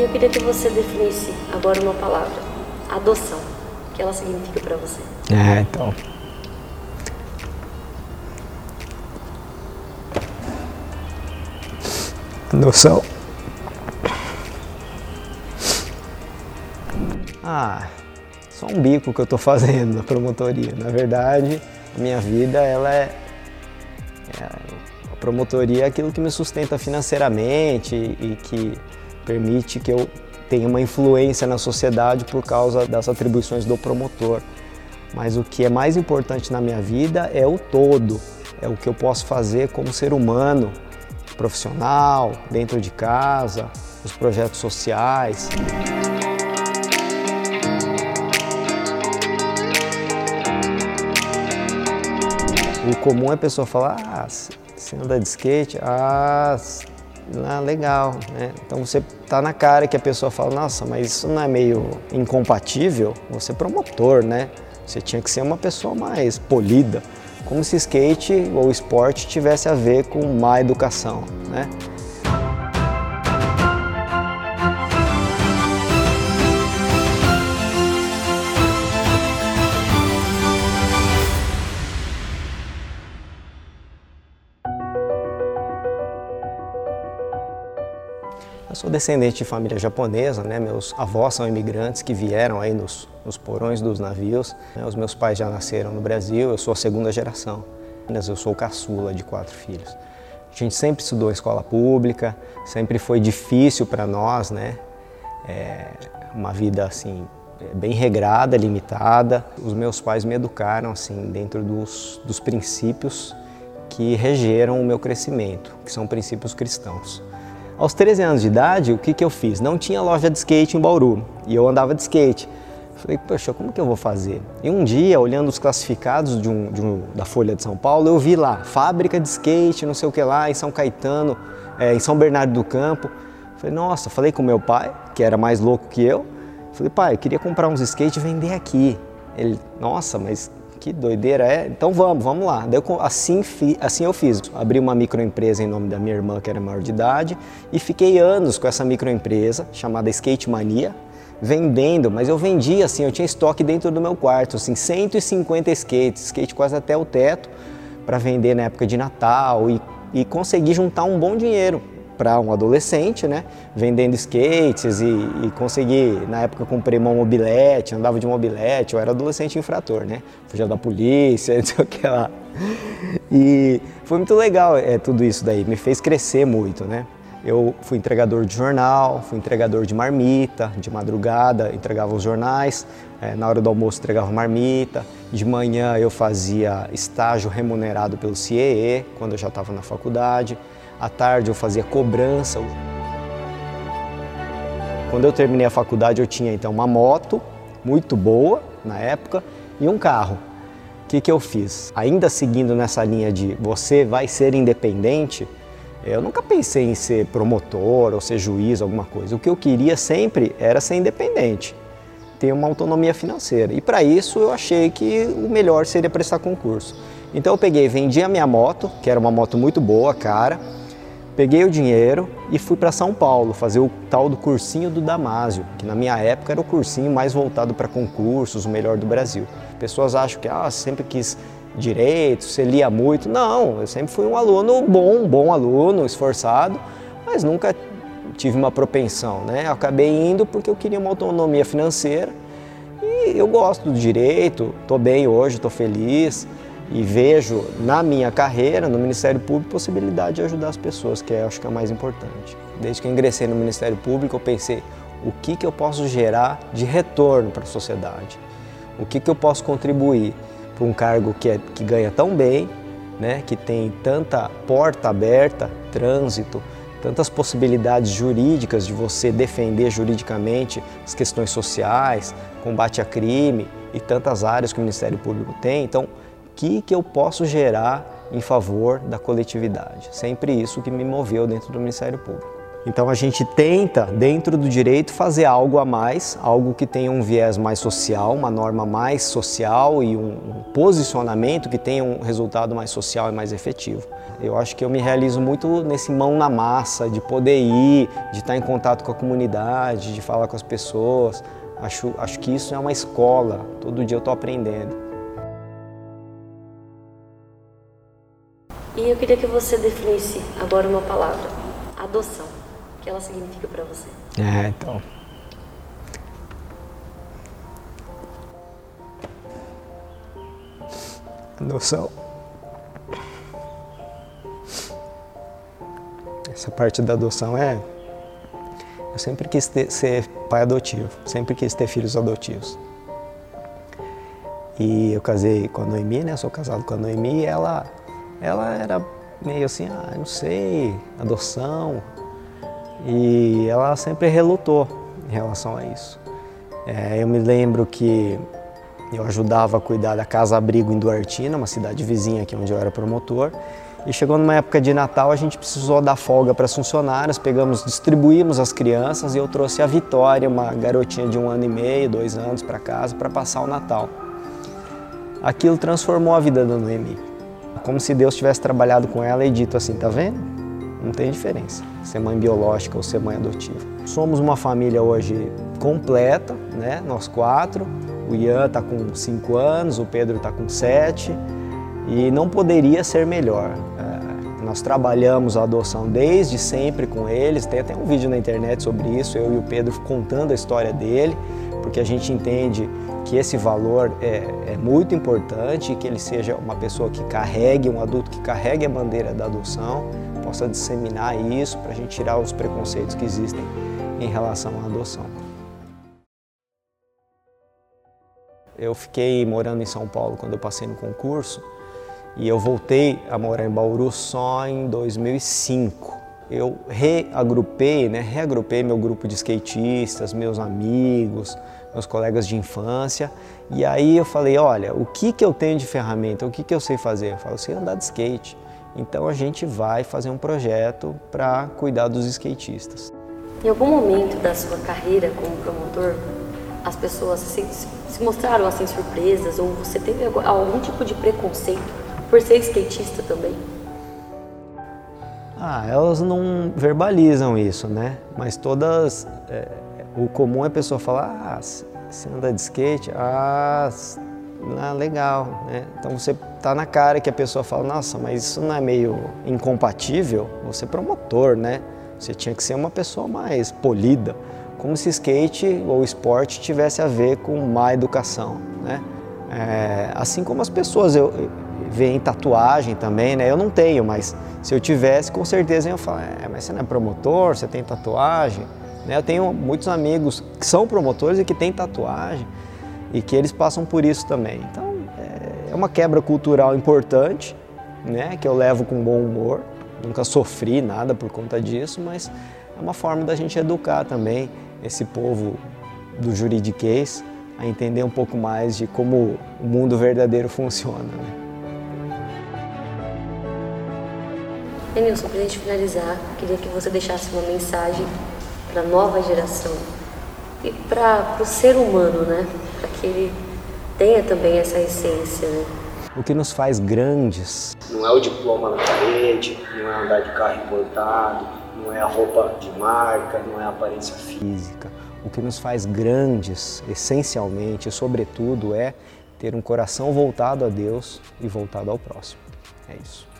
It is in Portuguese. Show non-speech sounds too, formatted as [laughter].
E eu queria que você definisse agora uma palavra: adoção. O que ela significa para você? É, então. Adoção. Ah, só um bico que eu estou fazendo na promotoria. Na verdade, a minha vida ela é, é a promotoria é aquilo que me sustenta financeiramente e que permite que eu tenha uma influência na sociedade por causa das atribuições do promotor. Mas o que é mais importante na minha vida é o todo, é o que eu posso fazer como ser humano, profissional, dentro de casa, os projetos sociais. O comum é a pessoa falar, ah, você anda de skate, ah, ah legal, né? Então você tá na cara que a pessoa fala, nossa, mas isso não é meio incompatível? Você é promotor, né? Você tinha que ser uma pessoa mais polida, como se skate ou esporte tivesse a ver com má educação, né? Sou descendente de família japonesa, né? meus avós são imigrantes que vieram aí nos, nos porões dos navios. Né? Os meus pais já nasceram no Brasil, eu sou a segunda geração. Eu sou caçula de quatro filhos. A gente sempre estudou escola pública, sempre foi difícil para nós, né? É uma vida assim bem regrada, limitada. Os meus pais me educaram assim dentro dos, dos princípios que regeram o meu crescimento, que são princípios cristãos. Aos 13 anos de idade, o que, que eu fiz? Não tinha loja de skate em Bauru e eu andava de skate. Falei, poxa, como que eu vou fazer? E um dia, olhando os classificados de um, de um, da Folha de São Paulo, eu vi lá, fábrica de skate, não sei o que lá, em São Caetano, é, em São Bernardo do Campo. Falei, nossa, falei com meu pai, que era mais louco que eu. Falei, pai, eu queria comprar uns skates e vender aqui. Ele, nossa, mas que doideira é? Então vamos, vamos lá. Daí eu, assim, assim eu fiz. Abri uma microempresa em nome da minha irmã, que era maior de idade, e fiquei anos com essa microempresa chamada Skate Mania, vendendo, mas eu vendia assim, eu tinha estoque dentro do meu quarto, assim, 150 skates, skate quase até o teto, para vender na época de Natal e, e consegui juntar um bom dinheiro para um adolescente, né? Vendendo skates e, e consegui, na época comprei uma mobilete, andava de mobilete, eu era adolescente infrator, né? Fugia da polícia, [laughs] não sei o que lá. E foi muito legal é, tudo isso daí, me fez crescer muito, né? Eu fui entregador de jornal, fui entregador de marmita, de madrugada entregava os jornais, é, na hora do almoço entregava marmita, de manhã eu fazia estágio remunerado pelo CIEE, quando eu já estava na faculdade. À tarde eu fazia cobrança. Quando eu terminei a faculdade eu tinha então uma moto muito boa na época e um carro. O que, que eu fiz? Ainda seguindo nessa linha de você vai ser independente, eu nunca pensei em ser promotor ou ser juiz, alguma coisa. O que eu queria sempre era ser independente, ter uma autonomia financeira. E para isso eu achei que o melhor seria prestar concurso. Então eu peguei, vendi a minha moto, que era uma moto muito boa, cara, Peguei o dinheiro e fui para São Paulo fazer o tal do cursinho do Damásio, que na minha época era o cursinho mais voltado para concursos, o melhor do Brasil. Pessoas acham que ah, sempre quis direito, você lia muito. Não, eu sempre fui um aluno bom, bom aluno, esforçado, mas nunca tive uma propensão, né? Eu acabei indo porque eu queria uma autonomia financeira e eu gosto do direito, estou bem hoje, estou feliz e vejo na minha carreira, no Ministério Público, possibilidade de ajudar as pessoas, que é, acho que é o mais importante. Desde que eu ingressei no Ministério Público, eu pensei o que, que eu posso gerar de retorno para a sociedade, o que, que eu posso contribuir para um cargo que, é, que ganha tão bem, né, que tem tanta porta aberta, trânsito, tantas possibilidades jurídicas de você defender juridicamente as questões sociais, combate a crime e tantas áreas que o Ministério Público tem. Então, que, que eu posso gerar em favor da coletividade. Sempre isso que me moveu dentro do Ministério Público. Então a gente tenta, dentro do direito, fazer algo a mais, algo que tenha um viés mais social, uma norma mais social e um, posicionamento que tenha um resultado mais social e mais efetivo. Eu acho que eu me realizo muito nesse mão na massa, de poder ir, de estar em contato com a comunidade, de falar com as pessoas. Acho, acho que isso é uma escola, todo dia eu estou aprendendo. E eu queria que você definisse agora uma palavra: adoção. O que ela significa para você? É, então. Adoção. Essa parte da adoção é. Eu sempre quis ter, ser pai adotivo, sempre quis ter filhos adotivos. E eu casei com a Noemi, né? Sou casado com a Noemi e ela, ela era meio assim, ah, não sei, adoção. E ela sempre relutou em relação a isso. É, eu me lembro que eu ajudava a cuidar da Casa Abrigo em Duartina, uma cidade vizinha aqui onde eu era promotor. E chegou numa época de Natal, a gente precisou dar folga para as funcionárias, pegamos, distribuímos as crianças e eu trouxe a Vitória, uma garotinha de um ano e meio, dois anos, para casa para passar o Natal. Aquilo transformou a vida da Noemi. Como se Deus tivesse trabalhado com ela e dito assim: tá vendo? Não tem diferença ser mãe biológica ou ser mãe adotiva. Somos uma família hoje completa, né? Nós quatro. O Ian está com cinco anos, o Pedro está com sete e não poderia ser melhor. É, nós trabalhamos a adoção desde sempre com eles, tem até um vídeo na internet sobre isso, eu e o Pedro contando a história dele, porque a gente entende que esse valor é, é muito importante, que ele seja uma pessoa que carregue, um adulto que carregue a bandeira da adoção, possa disseminar isso para a gente tirar os preconceitos que existem em relação à adoção. Eu fiquei morando em São Paulo quando eu passei no concurso e eu voltei a morar em Bauru só em 2005. Eu reagrupei, né, reagrupei meu grupo de skatistas, meus amigos, meus colegas de infância. E aí eu falei, olha, o que, que eu tenho de ferramenta, o que, que eu sei fazer? Eu falo, eu sei andar de skate. Então a gente vai fazer um projeto para cuidar dos skatistas. Em algum momento da sua carreira como promotor, as pessoas se, se mostraram assim surpresas ou você teve algum tipo de preconceito por ser skatista também? Ah, elas não verbalizam isso, né? Mas todas. É, o comum é a pessoa falar: ah, você anda de skate? Ah, ah, legal, né? Então você tá na cara que a pessoa fala: nossa, mas isso não é meio incompatível? Você é promotor, né? Você tinha que ser uma pessoa mais polida. Como se skate ou esporte tivesse a ver com má educação, né? É, assim como as pessoas, eu, veem tatuagem também, né? Eu não tenho, mas se eu tivesse, com certeza eu falar, é, mas você não é promotor, você tem tatuagem? Né? Eu tenho muitos amigos que são promotores e que têm tatuagem e que eles passam por isso também. Então, é uma quebra cultural importante, né? Que eu levo com bom humor. Nunca sofri nada por conta disso, mas é uma forma da gente educar também esse povo do juridiquês a entender um pouco mais de como o mundo verdadeiro funciona. Né? Emilson, para a gente finalizar, queria que você deixasse uma mensagem para a nova geração e para o ser humano, né? Para que ele tenha também essa essência, né? O que nos faz grandes não é o diploma na parede, não é andar de carro importado, não é a roupa de marca, não é a aparência física. O que nos faz grandes, essencialmente e sobretudo, é ter um coração voltado a Deus e voltado ao próximo. É isso.